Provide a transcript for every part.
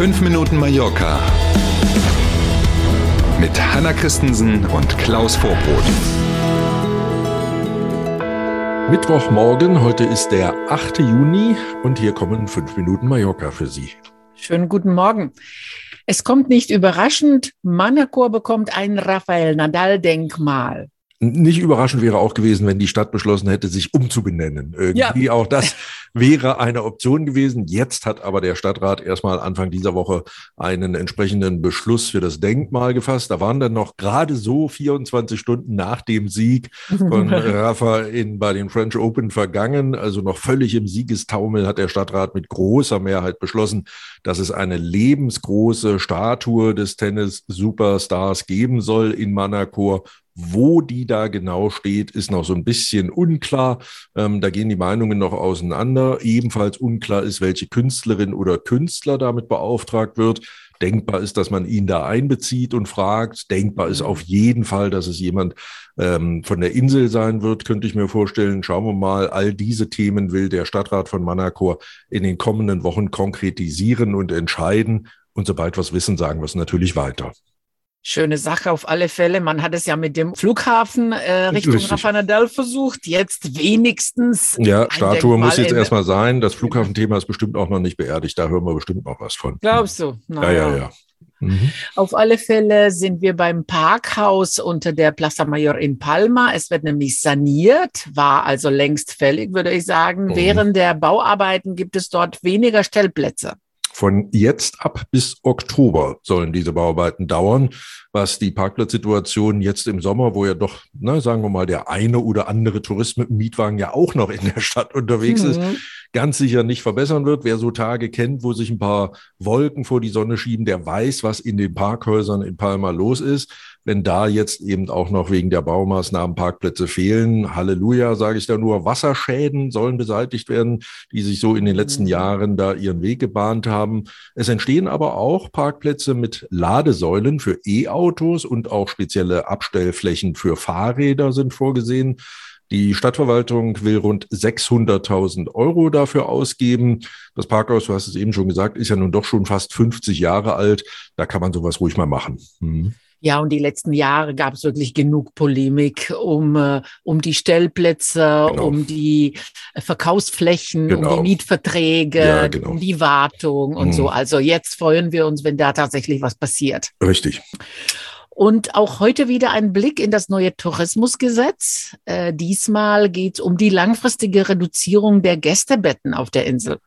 5 Minuten Mallorca mit Hanna Christensen und Klaus Vorbrot. Mittwochmorgen, heute ist der 8. Juni und hier kommen 5 Minuten Mallorca für Sie. Schönen guten Morgen. Es kommt nicht überraschend, Manacor bekommt ein Rafael Nadal-Denkmal. Nicht überraschend wäre auch gewesen, wenn die Stadt beschlossen hätte, sich umzubenennen. Irgendwie ja. auch das wäre eine Option gewesen. Jetzt hat aber der Stadtrat erstmal Anfang dieser Woche einen entsprechenden Beschluss für das Denkmal gefasst. Da waren dann noch gerade so 24 Stunden nach dem Sieg von Rafa in, bei den French Open vergangen. Also noch völlig im Siegestaumel hat der Stadtrat mit großer Mehrheit beschlossen, dass es eine lebensgroße Statue des Tennis-Superstars geben soll in Manacor wo die da genau steht, ist noch so ein bisschen unklar. Ähm, da gehen die Meinungen noch auseinander. Ebenfalls unklar ist, welche Künstlerin oder Künstler damit beauftragt wird. Denkbar ist, dass man ihn da einbezieht und fragt. Denkbar ist auf jeden Fall, dass es jemand ähm, von der Insel sein wird, könnte ich mir vorstellen. Schauen wir mal, all diese Themen will der Stadtrat von Manacor in den kommenden Wochen konkretisieren und entscheiden. Und sobald wir es wissen, sagen wir es natürlich weiter. Schöne Sache auf alle Fälle. Man hat es ja mit dem Flughafen äh, Richtung Rafa Nadal versucht. Jetzt wenigstens. Ja, Statue muss jetzt erstmal sein. Das Flughafenthema ist bestimmt auch noch nicht beerdigt. Da hören wir bestimmt noch was von. Glaubst du? Na, ja, ja, ja. Mhm. Auf alle Fälle sind wir beim Parkhaus unter der Plaza Mayor in Palma. Es wird nämlich saniert, war also längst fällig, würde ich sagen. Mhm. Während der Bauarbeiten gibt es dort weniger Stellplätze. Von jetzt ab bis Oktober sollen diese Bauarbeiten dauern, was die Parkplatzsituation jetzt im Sommer, wo ja doch, ne, sagen wir mal, der eine oder andere Tourist mit dem Mietwagen ja auch noch in der Stadt unterwegs mhm. ist, ganz sicher nicht verbessern wird. Wer so Tage kennt, wo sich ein paar Wolken vor die Sonne schieben, der weiß, was in den Parkhäusern in Palma los ist wenn da jetzt eben auch noch wegen der Baumaßnahmen Parkplätze fehlen. Halleluja, sage ich da nur. Wasserschäden sollen beseitigt werden, die sich so in den letzten mhm. Jahren da ihren Weg gebahnt haben. Es entstehen aber auch Parkplätze mit Ladesäulen für E-Autos und auch spezielle Abstellflächen für Fahrräder sind vorgesehen. Die Stadtverwaltung will rund 600.000 Euro dafür ausgeben. Das Parkhaus, du hast es eben schon gesagt, ist ja nun doch schon fast 50 Jahre alt. Da kann man sowas ruhig mal machen. Hm. Ja, und die letzten Jahre gab es wirklich genug Polemik um, äh, um die Stellplätze, genau. um die äh, Verkaufsflächen, genau. um die genau. Mietverträge, ja, genau. um die Wartung und mhm. so. Also jetzt freuen wir uns, wenn da tatsächlich was passiert. Richtig. Und auch heute wieder ein Blick in das neue Tourismusgesetz. Äh, diesmal geht es um die langfristige Reduzierung der Gästebetten auf der Insel.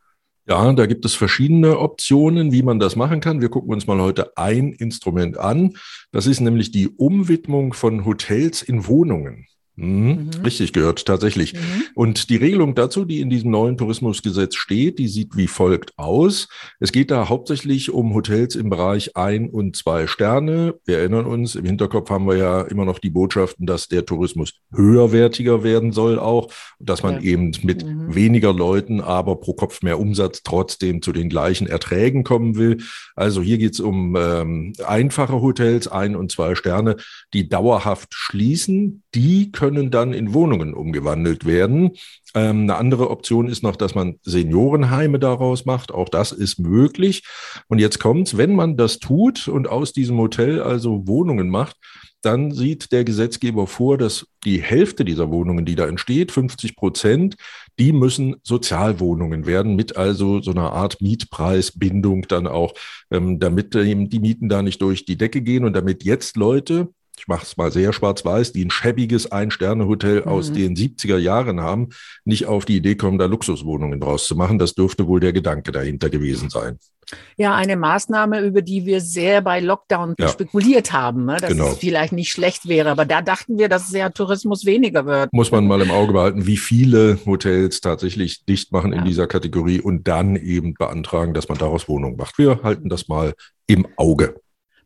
Ja, da gibt es verschiedene Optionen, wie man das machen kann. Wir gucken uns mal heute ein Instrument an. Das ist nämlich die Umwidmung von Hotels in Wohnungen. Mhm, mhm. Richtig gehört, tatsächlich. Mhm. Und die Regelung dazu, die in diesem neuen Tourismusgesetz steht, die sieht wie folgt aus. Es geht da hauptsächlich um Hotels im Bereich ein und zwei Sterne. Wir erinnern uns, im Hinterkopf haben wir ja immer noch die Botschaften, dass der Tourismus höherwertiger werden soll auch, dass man ja. eben mit mhm. weniger Leuten, aber pro Kopf mehr Umsatz trotzdem zu den gleichen Erträgen kommen will. Also hier geht es um ähm, einfache Hotels, ein und zwei Sterne, die dauerhaft schließen. Die können dann in Wohnungen umgewandelt werden. Ähm, eine andere Option ist noch, dass man Seniorenheime daraus macht. Auch das ist möglich. Und jetzt kommt's, wenn man das tut und aus diesem Hotel also Wohnungen macht, dann sieht der Gesetzgeber vor, dass die Hälfte dieser Wohnungen, die da entsteht, 50 Prozent, die müssen Sozialwohnungen werden, mit also so einer Art Mietpreisbindung dann auch, ähm, damit die Mieten da nicht durch die Decke gehen und damit jetzt Leute, ich mache es mal sehr schwarz-weiß, die ein schäbiges Ein-Sterne-Hotel mhm. aus den 70er Jahren haben, nicht auf die Idee kommen, da Luxuswohnungen draus zu machen. Das dürfte wohl der Gedanke dahinter gewesen sein. Ja, eine Maßnahme, über die wir sehr bei Lockdown ja. spekuliert haben, ne? dass genau. es vielleicht nicht schlecht wäre. Aber da dachten wir, dass der Tourismus weniger wird. Muss man mal im Auge behalten, wie viele Hotels tatsächlich dicht machen ja. in dieser Kategorie und dann eben beantragen, dass man daraus Wohnungen macht. Wir halten das mal im Auge.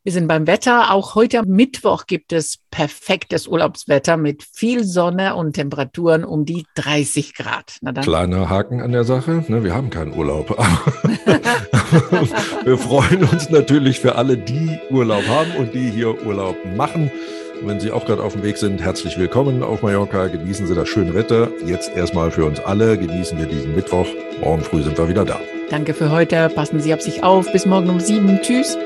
Wir sind beim Wetter. Auch heute Mittwoch gibt es perfektes Urlaubswetter mit viel Sonne und Temperaturen um die 30 Grad. Kleiner Haken an der Sache. Ne, wir haben keinen Urlaub. wir freuen uns natürlich für alle, die Urlaub haben und die hier Urlaub machen. Wenn Sie auch gerade auf dem Weg sind, herzlich willkommen auf Mallorca. Genießen Sie das schöne Wetter. Jetzt erstmal für uns alle. Genießen wir diesen Mittwoch. Morgen früh sind wir wieder da. Danke für heute. Passen Sie auf sich auf. Bis morgen um sieben. Tschüss.